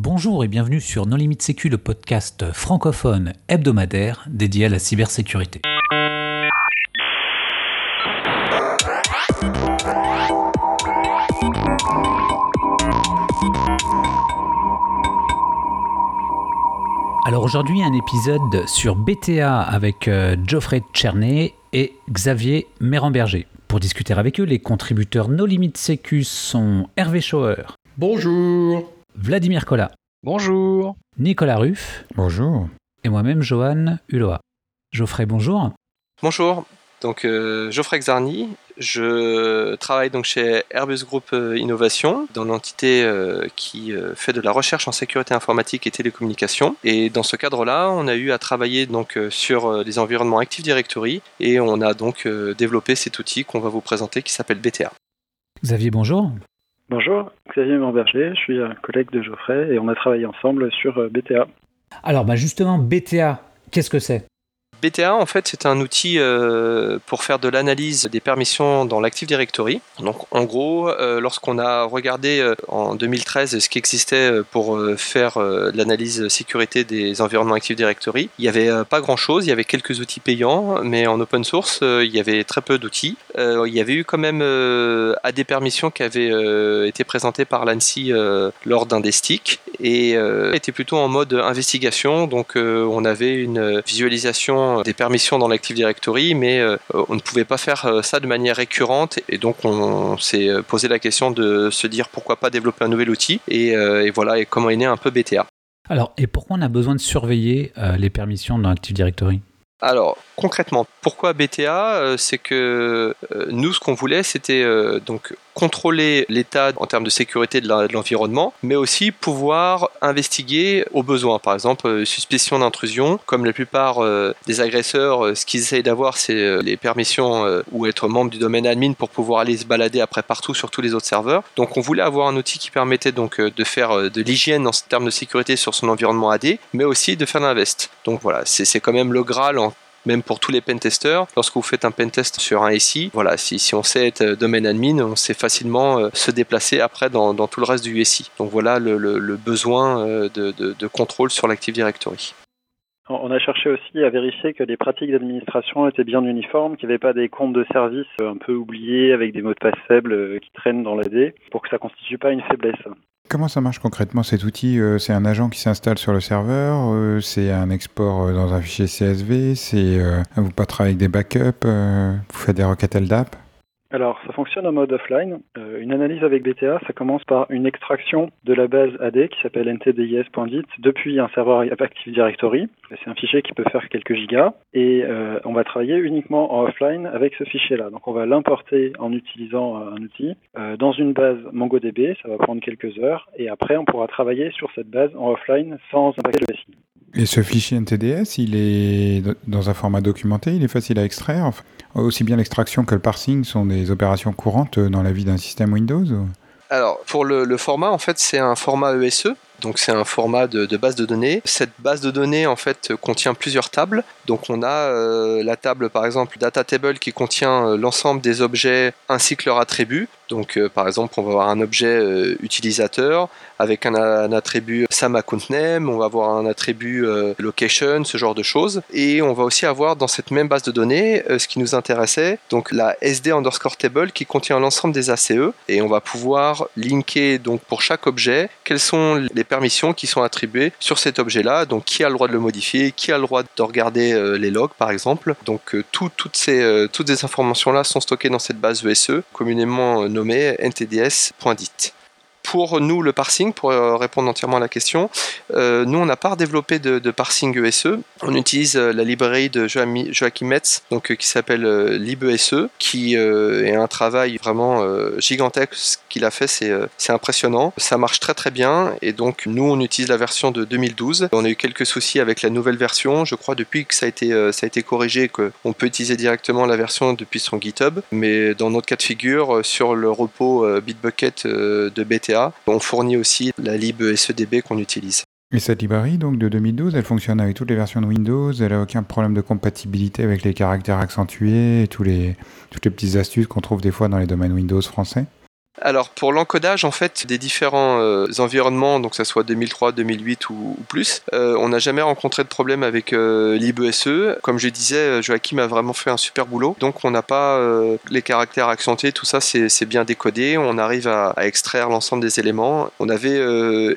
Bonjour et bienvenue sur Non Limite Sécu, le podcast francophone hebdomadaire dédié à la cybersécurité. Alors aujourd'hui un épisode sur BTA avec euh, Geoffrey Tchernet et Xavier Méramberger. Pour discuter avec eux, les contributeurs No Limite Sécu sont Hervé Schauer, Bonjour. Vladimir Collat, Bonjour. Nicolas Ruff Bonjour. et moi-même Johan Hulot. Geoffrey, bonjour. Bonjour. Donc euh, Geoffrey Xarni, je travaille donc chez Airbus Group euh, Innovation, dans l'entité euh, qui euh, fait de la recherche en sécurité informatique et télécommunications. Et dans ce cadre-là, on a eu à travailler donc sur les environnements Active Directory et on a donc développé cet outil qu'on va vous présenter qui s'appelle BTA. Xavier, bonjour. Bonjour, Xavier Morberger, je suis un collègue de Geoffrey et on a travaillé ensemble sur euh, BTA. Alors bah justement, BTA, qu'est-ce que c'est? BTA, en fait, c'est un outil euh, pour faire de l'analyse des permissions dans l'Active Directory. Donc, en gros, euh, lorsqu'on a regardé euh, en 2013 ce qui existait pour faire l'analyse sécurité des environnements Active Directory, il n'y avait pas grand-chose. Il y avait quelques outils payants, mais en open source, il y avait très peu d'outils. Il y avait eu quand même euh, AD permissions qui avaient été présentées par l'ANSI lors d'un des sticks et était plutôt en mode investigation. Donc, on avait une visualisation des permissions dans l'Active Directory, mais euh, on ne pouvait pas faire euh, ça de manière récurrente. Et donc, on s'est euh, posé la question de se dire pourquoi pas développer un nouvel outil. Et, euh, et voilà, et comment est né un peu BTA. Alors, et pourquoi on a besoin de surveiller euh, les permissions dans Active Directory? Alors, concrètement, pourquoi BTA Euh, C'est que euh, nous, ce qu'on voulait, c'était euh, donc contrôler l'état en termes de sécurité de l'environnement, mais aussi pouvoir investiguer au besoin. Par exemple, euh, suspicion d'intrusion, comme la plupart euh, des agresseurs, euh, ce qu'ils essayent d'avoir, c'est les permissions ou être membre du domaine admin pour pouvoir aller se balader après partout sur tous les autres serveurs. Donc, on voulait avoir un outil qui permettait donc de faire de l'hygiène en termes de sécurité sur son environnement AD, mais aussi de faire l'invest. Donc voilà, c'est quand même le Graal en même pour tous les pentesters, lorsque vous faites un pentest sur un SI, voilà, si, on sait être euh, domaine admin, on sait facilement euh, se déplacer après dans, tout le reste du SI. Donc voilà le, besoin euh, de, contrôle sur l'Active Directory. On a cherché aussi à vérifier que les pratiques d'administration étaient bien uniformes, qu'il n'y avait pas des comptes de service un peu oubliés avec des mots de passe faibles qui traînent dans l'AD pour que ça ne constitue pas une faiblesse. Comment ça marche concrètement cet outil Euh, C'est un agent qui s'installe sur le serveur euh, C'est un export euh, dans un fichier CSV C'est vous pas avec des backups Vous faites des requêtes LDAP Alors, ça fonctionne en mode offline. Euh, une analyse avec BTA, ça commence par une extraction de la base AD qui s'appelle ntdis.dit depuis un serveur Active Directory. C'est un fichier qui peut faire quelques gigas et euh, on va travailler uniquement en offline avec ce fichier-là. Donc, on va l'importer en utilisant euh, un outil dans une base MongoDB. Ça va prendre quelques heures et après, on pourra travailler sur cette base en offline sans impacter le SI. Et ce fichier NTDS, il est dans un format documenté, il est facile à extraire Enfin, Aussi bien l'extraction que le parsing sont des opérations courantes dans la vie d'un système Windows Alors, pour le, format, en fait, c'est un format ESE. Donc c'est un format de, base de données. Cette base de données en fait contient plusieurs tables. Donc on a euh, la table par exemple data table qui contient euh, l'ensemble des objets ainsi que leurs attributs. Donc euh, par exemple on va avoir un objet utilisateur avec un, attribut SAM account name, on va avoir un attribut euh, location, ce genre de choses. Et on va aussi avoir dans cette même base de données euh, ce qui nous intéressait, donc la SD underscore table qui contient l'ensemble des ACE et on va pouvoir linker donc pour chaque objet quelles sont les permissions qui sont attribuées sur cet objet-là, donc qui a le droit de le modifier, qui a le droit de regarder euh, les logs par exemple. Donc tout- toutes, ces, toutes ces informations-là sont stockées dans cette base ESE, communément euh, nommée ntds.dit. Pour nous, le parsing, pour euh, répondre entièrement à la question, euh, nous, on n'a pas développé de, parsing ESE. On utilise euh, la librairie de Joachim Metz, donc, qui s'appelle LibESE, qui euh, est un travail vraiment gigantesque. Ce qu'il a fait, c'est impressionnant. Ça marche très très bien. Et donc, nous, on utilise la version de 2012. On a eu quelques soucis avec la nouvelle version. Je crois depuis que ça a été, ça a été corrigé, qu'on peut utiliser directement la version depuis son GitHub. Mais dans notre cas de figure, sur le repos Bitbucket de BTA, on fournit aussi la lib SEDB qu'on utilise. Et cette librairie donc de 2012, elle fonctionne avec toutes les versions de Windows, elle a aucun problème de compatibilité avec les caractères accentués et les, toutes les petites astuces qu'on trouve des fois dans les domaines Windows français alors pour l'encodage en fait des différents euh, environnements, donc ça soit 2003, 2008 ou, plus, euh, on n'a jamais rencontré de problème avec euh, l'IBSE. Comme je disais, Joachim a vraiment fait un super boulot. Donc on n'a pas les caractères accentués, tout ça c'est bien décodé. On arrive à, extraire l'ensemble des éléments. On avait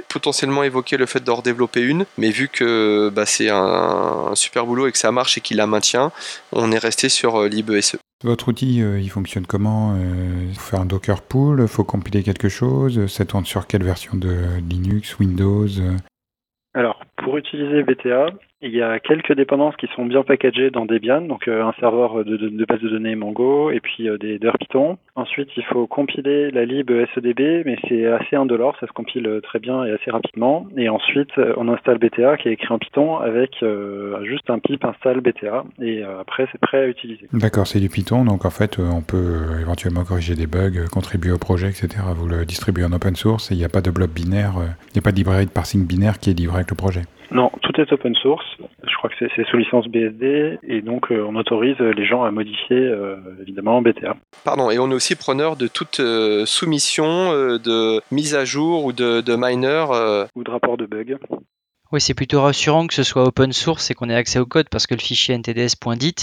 potentiellement évoqué le fait d'en redévelopper une, mais vu que bah, c'est un, un, super boulot et que ça marche et qu'il la maintient, on est resté sur l'IBSE. Votre outil, euh, il fonctionne comment euh, faut faire un Docker pool, faut compiler quelque chose, ça tourne sur quelle version de Linux, Windows Alors, pour utiliser BTA, il y a quelques dépendances qui sont bien packagées dans Debian, donc euh, un serveur de, base de données Mongo et puis euh, des heures Python. Ensuite, il faut compiler la lib SEDB, mais c'est assez indolore, ça se compile euh, très bien et assez rapidement. Et ensuite, on installe BTA qui est écrit en Python avec juste un pip install BTA et après c'est prêt à utiliser. D'accord, c'est du Python, donc en fait on peut éventuellement corriger des bugs, contribuer au projet, etc. Vous le distribuez en open source et il n'y a pas de bloc binaire, il n'y a pas de librairie de parsing binaire qui est livré avec le projet. Non, tout est open source. Je crois que c'est sous licence BSD et donc euh, on autorise les gens à modifier euh, évidemment BTA. Pardon, et on est aussi preneur de toute euh, soumission de mise à jour ou de, de miner. Ou de rapport de bug. Oui, c'est plutôt rassurant que ce soit open source et qu'on ait accès au code parce que le fichier ntds.dit,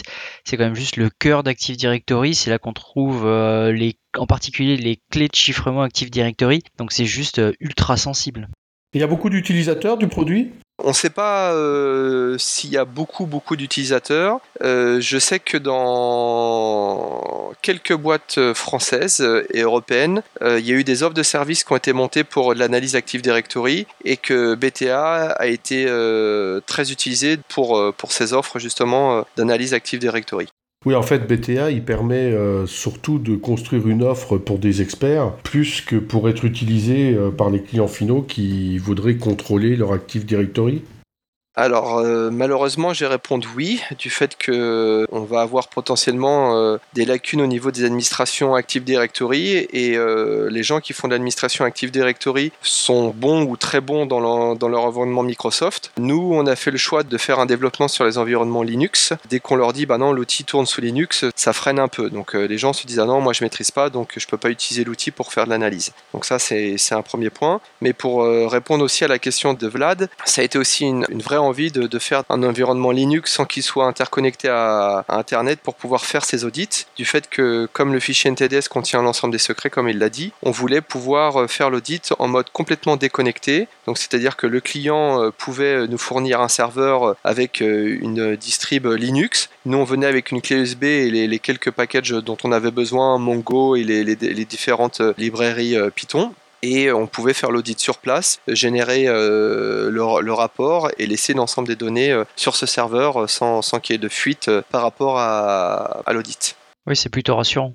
c'est quand même juste le cœur d'Active Directory. C'est là qu'on trouve les, en particulier les clés de chiffrement Active Directory. Donc c'est juste ultra sensible. Il y a beaucoup d'utilisateurs du produit? On ne sait pas euh, s'il y a beaucoup beaucoup d'utilisateurs. Euh, je sais que dans quelques boîtes françaises et européennes, euh, il y a eu des offres de services qui ont été montées pour l'analyse Active Directory et que BTA a été très utilisé pour, pour ces offres justement d'analyse Active Directory. Oui, en fait, BTA, il permet surtout de construire une offre pour des experts, plus que pour être utilisé par les clients finaux qui voudraient contrôler leur Active Directory. Alors euh, malheureusement, j'ai répondu oui, du fait que euh, on va avoir potentiellement euh, des lacunes au niveau des administrations Active Directory et les gens qui font de l'administration Active Directory sont bons ou très bons dans leur, environnement Microsoft. Nous, on a fait le choix de faire un développement sur les environnements Linux. Dès qu'on leur dit bah non, l'outil tourne sous Linux, ça freine un peu. Donc les gens se disent ah non, moi je maîtrise pas, donc je peux pas utiliser l'outil pour faire de l'analyse. Donc ça c'est un premier point. Mais pour répondre aussi à la question de Vlad, ça a été aussi une, une vraie envie de, faire un environnement Linux sans qu'il soit interconnecté à, Internet pour pouvoir faire ses audits. Du fait que, comme le fichier NTDS contient l'ensemble des secrets, comme il l'a dit, on voulait pouvoir faire l'audit en mode complètement déconnecté. Donc, c'est-à-dire que le client euh, pouvait nous fournir un serveur avec euh, une distrib Linux. Nous, on venait avec une clé USB et les, quelques packages dont on avait besoin, Mongo et les, différentes librairies euh, Python et on pouvait faire l'audit sur place, générer euh, le, rapport et laisser l'ensemble des données euh, sur ce serveur euh, sans, sans qu'il y ait de fuite par rapport à, à l'audit. Oui, c'est plutôt rassurant.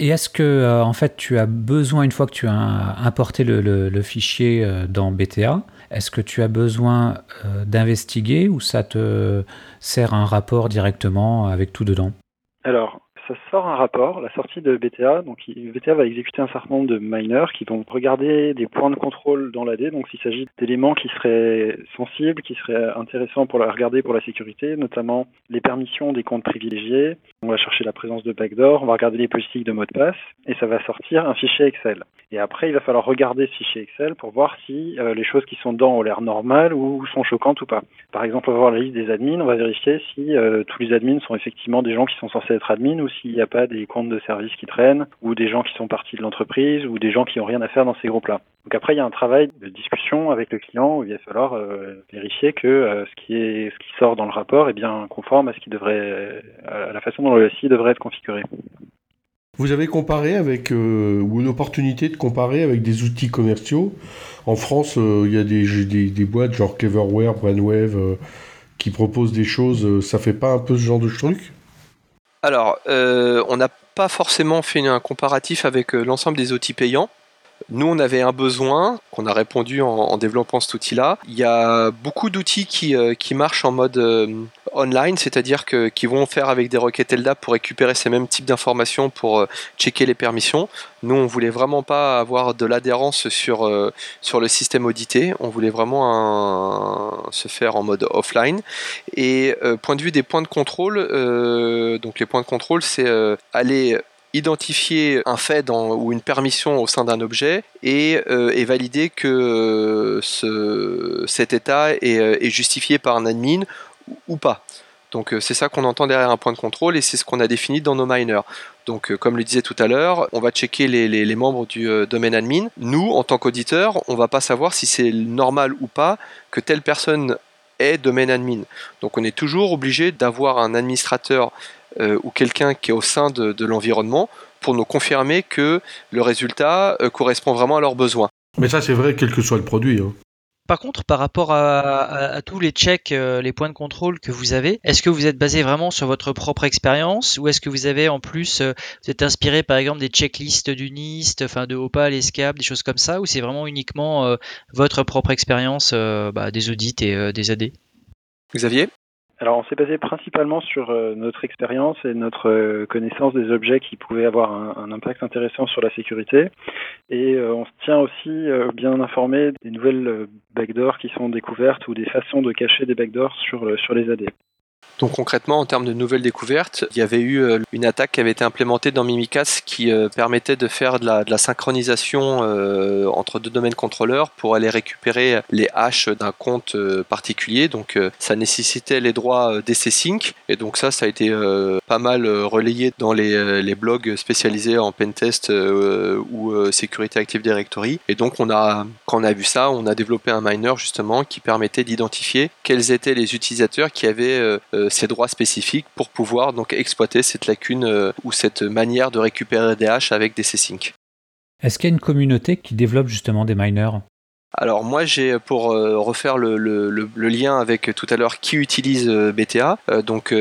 Et est-ce que en fait tu as besoin une fois que tu as importé le, le, fichier dans BTA, est-ce que tu as besoin d'investiguer ou ça te sert un rapport directement avec tout dedans? Alors ça sort un rapport, la sortie de BTA. Donc, BTA va exécuter un certain nombre de miners qui vont regarder des points de contrôle dans l'AD. Donc, s'il s'agit d'éléments qui seraient sensibles, qui seraient intéressants pour la regarder pour la sécurité, notamment les permissions des comptes privilégiés. On va chercher la présence de backdoor, on va regarder les politiques de mot de passe et ça va sortir un fichier Excel. Et après, il va falloir regarder ce fichier Excel pour voir si euh, les choses qui sont dedans ont l'air normales ou sont choquantes ou pas. Par exemple, on va voir la liste des admins, on va vérifier si euh, tous les admins sont effectivement des gens qui sont censés être admins ou s'il n'y a pas des comptes de service qui traînent, ou des gens qui sont partis de l'entreprise, ou des gens qui n'ont rien à faire dans ces groupes-là. Donc après, il y a un travail de discussion avec le client où il va falloir euh, vérifier que euh, ce qui est ce qui sort dans le rapport est bien conforme à ce qui devrait, à la façon dont le SI devrait être configuré. Vous avez comparé avec, euh, ou une opportunité de comparer avec des outils commerciaux. En France, il y a des, des, des, boîtes genre Cleverware, Brainwave, qui proposent des choses. ça fait pas un peu ce genre de truc? Alors, euh, on n'a pas forcément fait un comparatif avec euh, l'ensemble des outils payants. Nous, on avait un besoin qu'on a répondu en, développant cet outil-là. Il y a beaucoup d'outils qui, euh, marchent en mode online, c'est-à-dire que qui vont faire avec des requêtes LDAP pour récupérer ces mêmes types d'informations pour checker les permissions. Nous, on voulait vraiment pas avoir de l'adhérence sur, euh, sur le système audité. On voulait vraiment se faire en mode offline. Et euh, point de vue des points de contrôle, euh, donc les points de contrôle, c'est aller identifier un fait ou une permission au sein d'un objet et, valider que cet état est, justifié par un admin ou pas. Donc c'est ça qu'on entend derrière un point de contrôle et c'est ce qu'on a défini dans nos miners. Donc, euh, comme le disait tout à l'heure, on va checker les, membres du euh, domaine admin. Nous, en tant qu'auditeur, on va pas savoir si c'est normal ou pas que telle personne est domaine admin. Donc, on est toujours obligé d'avoir un administrateur euh, ou quelqu'un qui est au sein de, l'environnement pour nous confirmer que le résultat correspond vraiment à leurs besoins. Mais ça, c'est vrai, quel que soit le produit. Hein. Par contre, par rapport à, tous les checks, euh, les points de contrôle que vous avez, est-ce que vous êtes basé vraiment sur votre propre expérience ou est-ce que vous avez en plus, euh, vous êtes inspiré par exemple des checklists du NIST, enfin de Opal, Escape, des choses comme ça, ou c'est vraiment uniquement euh, votre propre expérience bah, des audits et des AD Xavier? Alors on s'est basé principalement sur euh, notre expérience et notre euh, connaissance des objets qui pouvaient avoir un, impact intéressant sur la sécurité. Et euh, on se tient aussi bien informé des nouvelles backdoors qui sont découvertes ou des façons de cacher des backdoors sur, sur les AD. Donc concrètement, en termes de nouvelles découvertes, il y avait eu euh, une attaque qui avait été implémentée dans Mimikatz qui euh, permettait de faire de la, synchronisation euh, entre deux domaines contrôleurs pour aller récupérer les hashes d'un compte particulier. Donc ça nécessitait les droits DC Sync et donc ça, ça a été pas mal relayé dans les, blogs spécialisés en pentest ou sécurité Active Directory. Et donc on a, quand on a vu ça, on a développé un miner justement qui permettait d'identifier quels étaient les utilisateurs qui avaient ces droits spécifiques pour pouvoir donc exploiter cette lacune euh, ou cette manière de récupérer des haches avec des C-Sync. Est-ce qu'il y a une communauté qui développe justement des miners? Alors moi j'ai pour euh, refaire le, lien avec tout à l'heure qui utilise euh, BTA. Euh, donc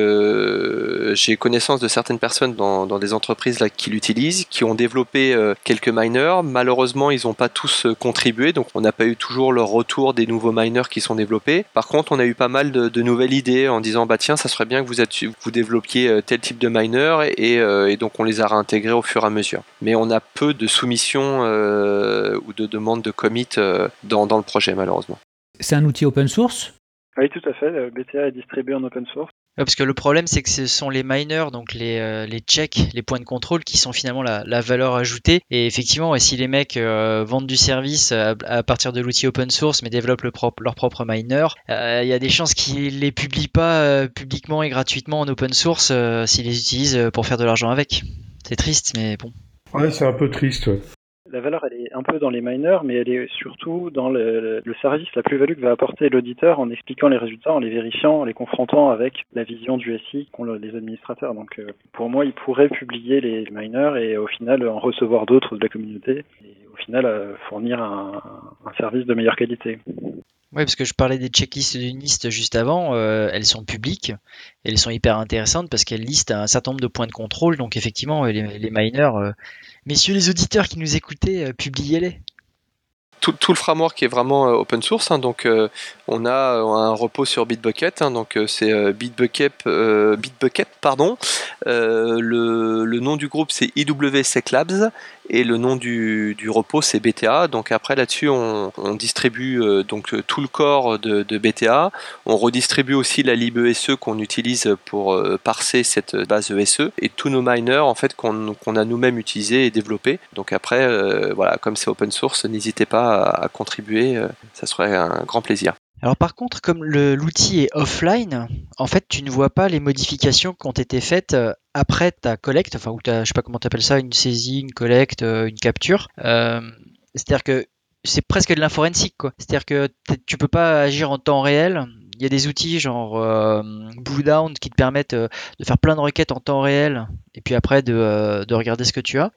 j'ai connaissance de certaines personnes dans, des entreprises qui l'utilisent, qui ont développé quelques miners. Malheureusement ils n'ont pas tous contribué, donc on n'a pas eu toujours le retour des nouveaux miners qui sont développés. Par contre on a eu pas mal de, nouvelles idées en disant bah tiens ça serait bien que vous, vous développiez tel type de miner et, donc on les a réintégrés au fur et à mesure. Mais on a peu de soumissions ou de demandes de commit dans, le projet, malheureusement. C'est un outil open source Oui, tout à fait. BTA est distribué en open source. parce que le problème, c'est que ce sont les miners, donc les, euh, les checks, les points de contrôle, qui sont finalement la, valeur ajoutée. Et effectivement, si les mecs euh, vendent du service à, partir de l'outil open source, mais développent leur propre miner, euh, il y a des chances qu'ils les publient pas publiquement et gratuitement en open source s'ils les utilisent pour faire de l'argent avec. C'est triste, mais bon. Ouais, c'est un peu triste la valeur, elle est un peu dans les miners, mais elle est surtout dans le, service, la plus-value que va apporter l'auditeur en expliquant les résultats, en les vérifiant, en les confrontant avec la vision du SI qu'ont les administrateurs. Donc, euh, pour moi, ils pourraient publier les miners et au final en recevoir d'autres de la communauté et au final euh, fournir un, service de meilleure qualité. Oui, parce que je parlais des checklists d'une liste juste avant, euh, elles sont publiques, elles sont hyper intéressantes parce qu'elles listent un certain nombre de points de contrôle, donc effectivement, les, les miners, Messieurs les auditeurs qui nous écoutaient, euh, publiez-les. Tout, le framework est vraiment euh, open source, hein, donc euh, on a un repos sur Bitbucket, hein, donc c'est Bitbucket, Bitbucket, pardon. Le, le, nom du groupe c'est IWSec Labs et le nom du, repos c'est BTA. Donc après là-dessus on, distribue euh, donc tout le corps de, BTA. On redistribue aussi la libESE qu'on utilise pour euh, parser cette base ESE et tous nos miners en fait qu'on a nous-mêmes utilisés et développés. Donc après euh, voilà comme c'est open source, n'hésitez pas à, contribuer, ça serait un grand plaisir. Alors par contre, comme l'outil est offline, en fait, tu ne vois pas les modifications qui ont été faites euh, après ta collecte, enfin, ou ta, je sais pas comment tu appelles ça, une saisie, une collecte, euh, une capture. Euh, c'est-à-dire que c'est presque de l'inforensique, quoi. C'est-à-dire que tu peux pas agir en temps réel il y a des outils genre euh, Blue Down qui te permettent euh, de faire plein de requêtes en temps réel et puis après de, euh, regarder ce que tu as.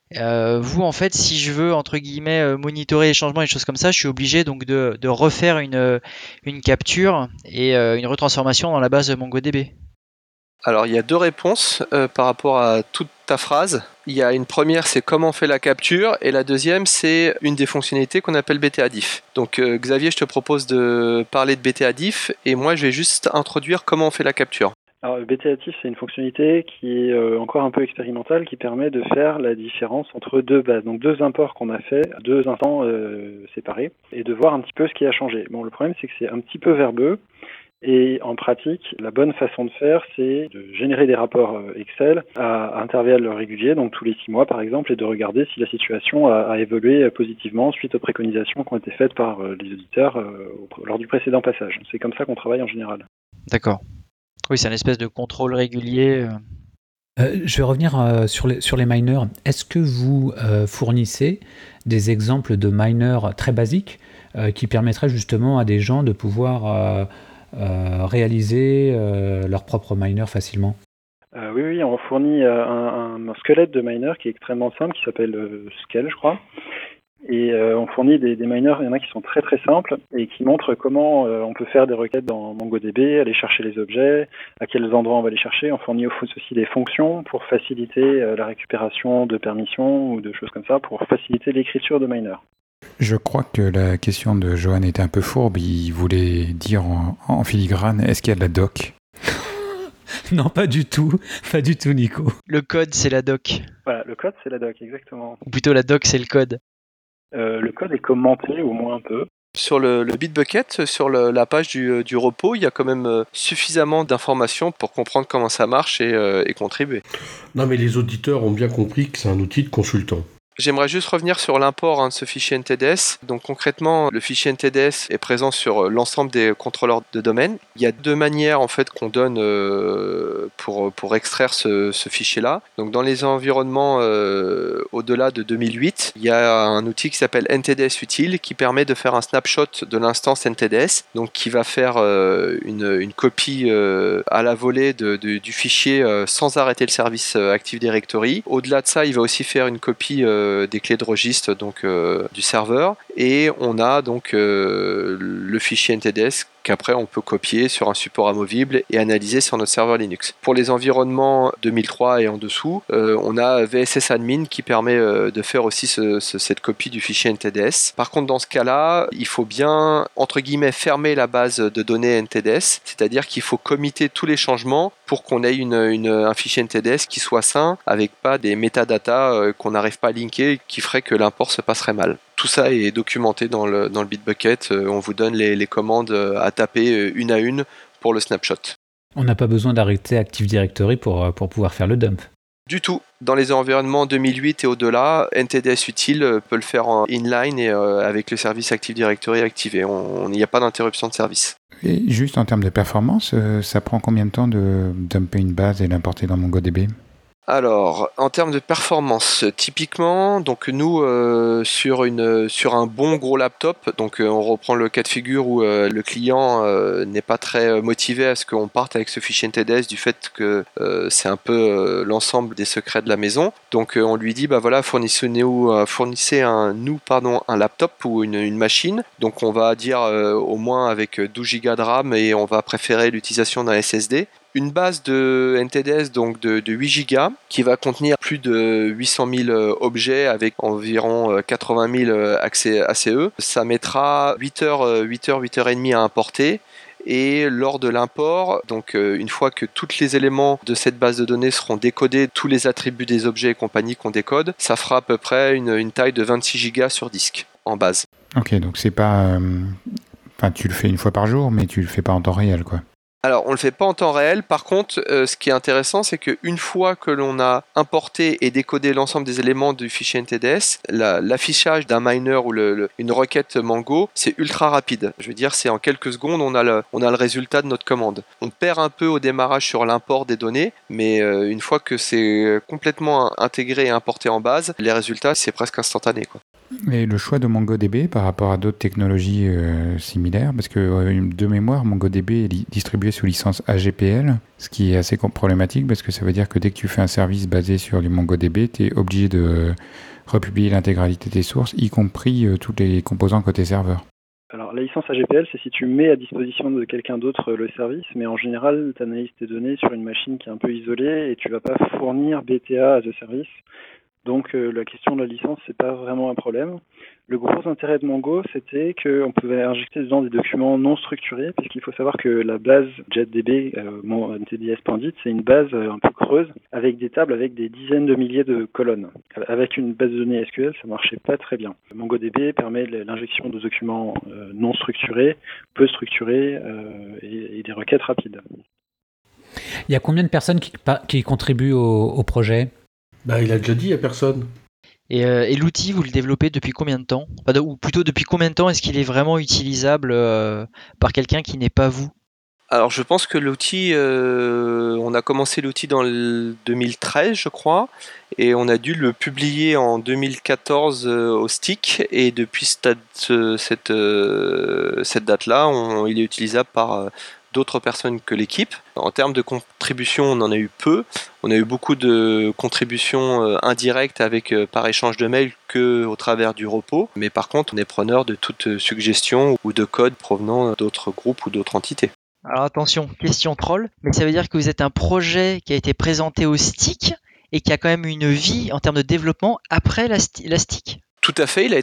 vous, en fait, si je veux, entre guillemets, monitorer les changements et des choses comme ça, je suis obligé donc de, de refaire une, une capture et une retransformation dans la base MongoDB. Alors il y a deux réponses euh, par rapport à toute ta phrase. Il y a une première, c'est comment on fait la capture, et la deuxième, c'est une des fonctionnalités qu'on appelle BTADIF. Donc euh, Xavier, je te propose de parler de BTADIF, et moi je vais juste introduire comment on fait la capture. Alors BTADIF, c'est une fonctionnalité qui est euh, encore un peu expérimentale, qui permet de faire la différence entre deux bases, donc deux imports qu'on a fait, deux instants séparés, et de voir un petit peu ce qui a changé. Bon, le problème, c'est que c'est un petit peu verbeux. Et en pratique, la bonne façon de faire, c'est de générer des rapports euh, Excel à intervalles réguliers, donc tous les six mois par exemple, et de regarder si la situation a, évolué positivement suite aux préconisations qui ont été faites par euh, les auditeurs lors du précédent passage. C'est comme ça qu'on travaille en général. D'accord. Oui, c'est un espèce de contrôle régulier. je vais revenir sur, les, sur les miners. Est-ce que vous fournissez des exemples de miners très basiques euh, qui permettrait justement à des gens de pouvoir euh, euh, réaliser leur propre miner facilement oui, oui, on fournit un, squelette de miner qui est extrêmement simple, qui s'appelle Scale, je crois. Et on fournit des, miners, il y en a qui sont très très simples et qui montrent comment on peut faire des requêtes dans MongoDB, aller chercher les objets, à quels endroits on va les chercher. On fournit aussi des fonctions pour faciliter la récupération de permissions ou de choses comme ça, pour faciliter l'écriture de miner. Je crois que la question de Johan était un peu fourbe. Il voulait dire en, filigrane est-ce qu'il y a de la doc? Non, pas du tout. Pas du tout, Nico. Le code, c'est la doc. Voilà, le code, c'est la doc, exactement. Ou plutôt la doc, c'est le code. Euh, le code est commenté, au moins un peu. Sur le, Bitbucket, sur la page du, repos, il y a quand même euh, suffisamment d'informations pour comprendre comment ça marche et, euh, et contribuer. Non, mais les auditeurs ont bien compris que c'est un outil de consultant. J'aimerais juste revenir sur l'import hein, de ce fichier NTDS. Donc concrètement, le fichier NTDS est présent sur euh, l'ensemble des contrôleurs de domaine. Il y a deux manières en fait qu'on donne euh, pour, pour extraire ce, fichier-là. Donc dans les environnements euh, au-delà de 2008, il y a un outil qui s'appelle NTDS Utile qui permet de faire un snapshot de l'instance NTDS, donc qui va faire une, une, copie à la volée du fichier sans arrêter le service Active Directory. Au-delà de ça, il va aussi faire une copie des clés de registre donc euh, du serveur. Et on a donc euh, le fichier NTDS qu'après on peut copier sur un support amovible et analyser sur notre serveur Linux. Pour les environnements 2003 et en dessous, euh, on a VSS Admin qui permet euh, de faire aussi cette copie du fichier NTDS. Par contre, dans ce cas-là, il faut bien, entre guillemets, fermer la base de données NTDS, c'est-à-dire qu'il faut committer tous les changements pour qu'on ait un fichier NTDS qui soit sain, avec pas des métadatas euh, qu'on n'arrive pas à linker, qui ferait que l'import se passerait mal tout ça est documenté dans le, dans le Bitbucket. Euh, on vous donne les, commandes euh, à taper euh, une à une pour le snapshot. On n'a pas besoin d'arrêter Active Directory pour, pour pouvoir faire le dump. Du tout. Dans les environnements 2008 et au-delà, NTDS utile peut le faire en inline et avec le service Active Directory activé. Il n'y a pas d'interruption de service. Et juste en termes de performance, ça prend combien de temps de dumper une base et l'importer dans MongoDB alors, en termes de performance, typiquement, donc nous euh, sur une sur un bon gros laptop, donc euh, on reprend le cas de figure où euh, le client n'est pas très motivé à ce qu'on parte avec ce fichier NTDS du fait que c'est un peu l'ensemble des secrets de la maison. Donc on lui dit bah voilà fournissez-nous fournissez un nous pardon un laptop ou une, une machine. Donc on va dire au moins avec 12 Go de RAM et on va préférer l'utilisation d'un SSD une base de NTDS donc de, 8 Go qui va contenir plus de 800 000 euh, objets avec environ 80 euh, 000 euh, accès ACE. Ça mettra 8 heures, 8 heures, 8 heures et demie à importer. Et lors de l'import, donc une fois que tous les éléments de cette base de données seront décodés, tous les attributs des objets et compagnie qu'on décode, ça fera à peu près une, taille de 26 Go sur disque en base. Ok, donc c'est pas. Enfin, tu le fais une fois par jour, mais tu le fais pas en temps réel, quoi. Alors, on le fait pas en temps réel. Par contre, euh, ce qui est intéressant, c'est qu'une fois que l'on a importé et décodé l'ensemble des éléments du fichier NTDS, l'affichage d'un miner ou une requête Mango, c'est ultra rapide. Je veux dire, c'est en quelques secondes, on a, le, on a le résultat de notre commande. On perd un peu au démarrage sur l'import des données, mais euh, une fois que c'est complètement intégré et importé en base, les résultats, c'est presque instantané. Quoi. Et le choix de MongoDB par rapport à d'autres technologies euh, similaires, parce que euh, de mémoire, MongoDB est distribué sous licence AGPL, ce qui est assez problématique parce que ça veut dire que dès que tu fais un service basé sur du MongoDB, tu es obligé de republier l'intégralité des sources, y compris euh, tous les composants côté serveur. Alors la licence AGPL, c'est si tu mets à disposition de quelqu'un d'autre le service, mais en général, tu analyses tes données sur une machine qui est un peu isolée et tu vas pas fournir BTA à ce service Donc la question de la licence, c'est pas vraiment un problème. Le gros intérêt de Mongo, c'était qu'on pouvait injecter dedans des documents non structurés, puisqu'il faut savoir que la base JetDB, euh, NTDS.dit, c'est une base euh, un peu creuse, avec des tables avec des dizaines de milliers de colonnes. Avec une base de données SQL, ça marchait pas très bien. MongoDB permet l'injection de documents euh, non structurés, peu structurés euh, et, des requêtes rapides. Il y a combien de personnes qui, contribuent au projet? Bah, Il a déjà dit, il n'y a personne. Euh, et, l'outil, vous le développez depuis combien de temps? Ou plutôt, depuis combien de temps est-ce qu'il est vraiment utilisable euh, par quelqu'un qui n'est pas vous? Alors je pense que l'outil, euh, on a commencé l'outil dans le 2013 je crois, et on a dû le publier en 2014 au stick, et depuis cette, cette, cette date-là, il est utilisable par d'autres personnes que l'équipe. En termes de contribution, on en a eu peu. On a eu beaucoup de contributions euh, indirectes avec euh, par échange de mails que au travers du repos. Mais par contre, on est preneur de toute suggestion ou de code provenant d'autres groupes ou d'autres entités. Alors attention, question troll, mais ça veut dire que vous êtes un projet qui a été présenté au stick et qui a quand même une vie en termes de développement après la, stick tout à fait, il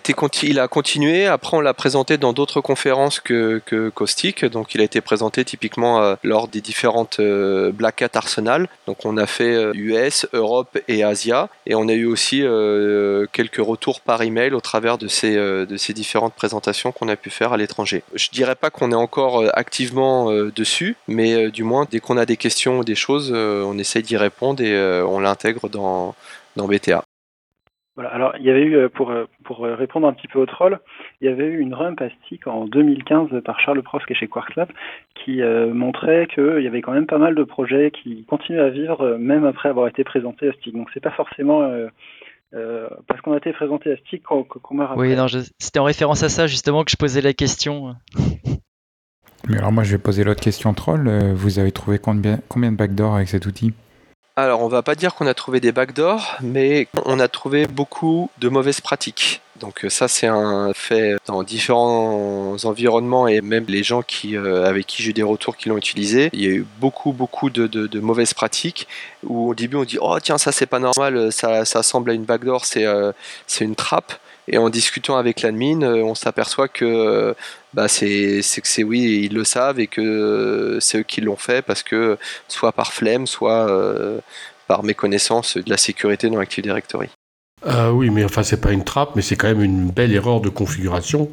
a, continué. Après, on l'a présenté dans d'autres conférences que, que Caustic. Donc, il a été présenté typiquement euh, lors des différentes euh, Black Hat Arsenal. Donc, on a fait US, euh, Europe et Asia. Et on a eu aussi quelques retours par email au travers de ces, différentes présentations qu'on a pu faire à l'étranger. Je dirais pas qu'on est encore activement dessus, mais du moins, dès qu'on a des questions ou des choses, on essaye d'y répondre et on l'intègre dans, dans BTA. Voilà, alors il y avait eu, euh, pour, euh, pour euh, répondre un petit peu au troll, il y avait eu une rump à Stick en 2015 par Charles Prof qui est chez Quarklab qui montrait qu'il y avait quand même pas mal de projets qui continuent à vivre même après avoir été présentés à Stick. Donc c'est pas forcément parce qu'on a été présenté à Stick qu'on meurt après. Oui, non, c'était en référence à ça justement que je posais la question. Mais alors moi je vais poser l'autre question troll. Vous avez trouvé combien, combien de backdoors avec cet outil? Alors, on va pas dire qu'on a trouvé des backdoors, mais on a trouvé beaucoup de mauvaises pratiques. Donc euh, ça c'est un fait dans différents environnements et même les gens qui, euh, avec qui j'ai eu des retours qui l'ont utilisé, il y a eu beaucoup beaucoup de, mauvaises pratiques où au début on dit oh tiens ça c'est pas normal, ça, ça ressemble à une backdoor, c'est euh, c'est une trappe. Et en discutant avec l'admin, on s'aperçoit que bah c'est que c'est oui, ils le savent et que c'est eux qui l'ont fait parce que soit par flemme, soit par méconnaissance de la sécurité dans Active Directory. Euh, oui, mais enfin, c'est pas une trappe, mais c'est quand même une belle erreur de configuration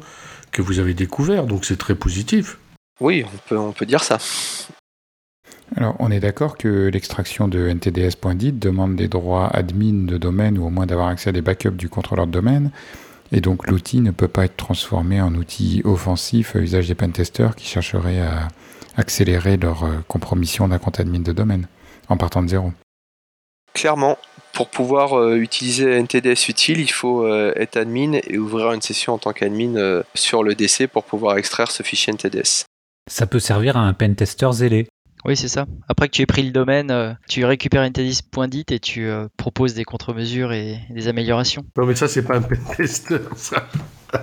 que vous avez découvert, donc c'est très positif. Oui, on peut, on peut dire ça. Alors, on est d'accord que l'extraction de ntds.dit demande des droits admin de domaine ou au moins d'avoir accès à des backups du contrôleur de domaine. Et donc, l'outil ne peut pas être transformé en outil offensif à usage des pentesters qui chercheraient à accélérer leur euh, compromission d'un compte admin de domaine en partant de zéro. Clairement, pour pouvoir euh, utiliser NTDS utile, il faut euh, être admin et ouvrir une session en tant qu'admin euh, sur le DC pour pouvoir extraire ce fichier NTDS. Ça peut servir à un pentester zélé. Oui, c'est ça. Après que tu aies pris le domaine, tu récupères NTDS.dit et tu proposes des contre-mesures et des améliorations. Non, mais ça, c'est pas un pentester, ça.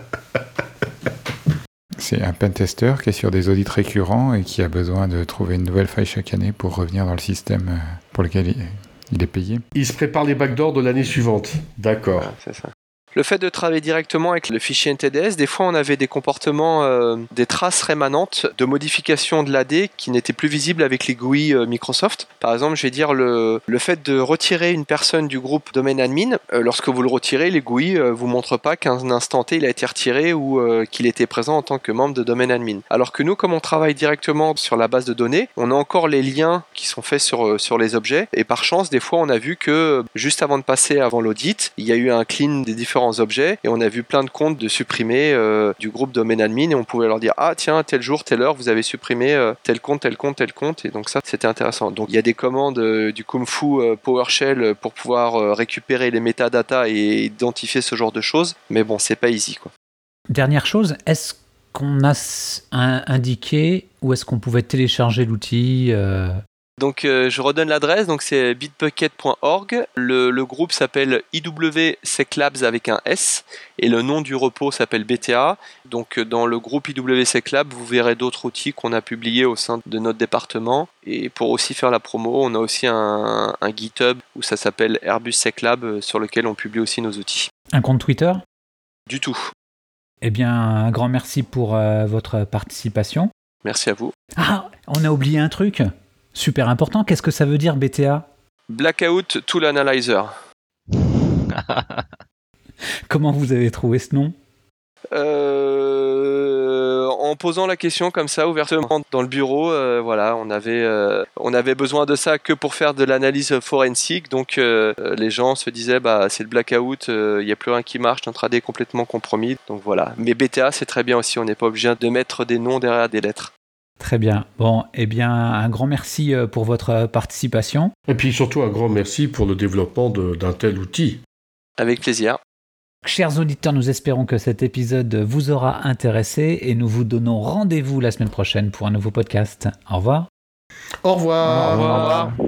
c'est un pentester qui est sur des audits récurrents et qui a besoin de trouver une nouvelle faille chaque année pour revenir dans le système pour lequel il il est payé. Il se prépare les backdoors de l'année suivante. D'accord. c'est ça. Le fait de travailler directement avec le fichier NTDS, des fois on avait des comportements, euh, des traces rémanentes de modification de l'AD qui n'étaient plus visibles avec les GUI euh, Microsoft. Par exemple, je vais dire le, le fait de retirer une personne du groupe domaine admin, euh, lorsque vous le retirez, les GUI vous montrent pas qu'à un instant T il a été retiré ou qu'il était présent en tant que membre de domaine admin. Alors que nous, comme on travaille directement sur la base de données, on a encore les liens qui sont faits sur, sur les objets et par chance, des fois on a vu que juste avant de passer avant l'audit, il y a eu un clean des différents objets et on a vu plein de comptes de supprimer euh, du groupe domaine admin et on pouvait leur dire ah tiens tel jour telle heure vous avez supprimé euh, tel compte tel compte tel compte. Et donc ça c'était intéressant. Donc il y a des commandes euh, du Kung Fu PowerShell pour pouvoir récupérer les métadatas et identifier ce genre de choses. Mais bon c'est pas easy quoi. Dernière chose est-ce qu'on a indiqué où est-ce qu'on pouvait télécharger l'outil Donc euh, je redonne l'adresse, donc c'est bitbucket.org. Le, le groupe s'appelle IW Labs avec un S et le nom du repos s'appelle BTA. Donc euh, dans le groupe IW Lab, vous verrez d'autres outils qu'on a publiés au sein de notre département. Et pour aussi faire la promo, on a aussi un, un GitHub où ça s'appelle Airbus Lab euh, sur lequel on publie aussi nos outils. Un compte Twitter? Du tout. Eh bien, un grand merci pour euh, votre participation. Merci à vous. Ah, on a oublié un truc super important. Qu'est-ce que ça veut dire BTA Blackout Tool Analyzer. Comment vous avez trouvé ce nom? Euh, en posant la question comme ça ouvertement dans le bureau, euh, voilà, on avait, euh, on avait besoin de ça que pour faire de l'analyse forensique. Donc les gens se disaient, bah c'est le blackout, il n'y a plus rien qui marche, notre AD est complètement compromis. Donc voilà. Mais BTA c'est très bien aussi, on n'est pas obligé de mettre des noms derrière des lettres. Très bien. Bon, eh bien, un grand merci euh, pour votre participation. Et puis surtout un grand merci pour le développement d'un tel outil. Avec plaisir. Chers auditeurs, nous espérons que cet épisode vous aura intéressé et nous vous donnons rendez-vous la semaine prochaine pour un nouveau podcast. Au revoir. Au revoir. Au revoir. Au revoir.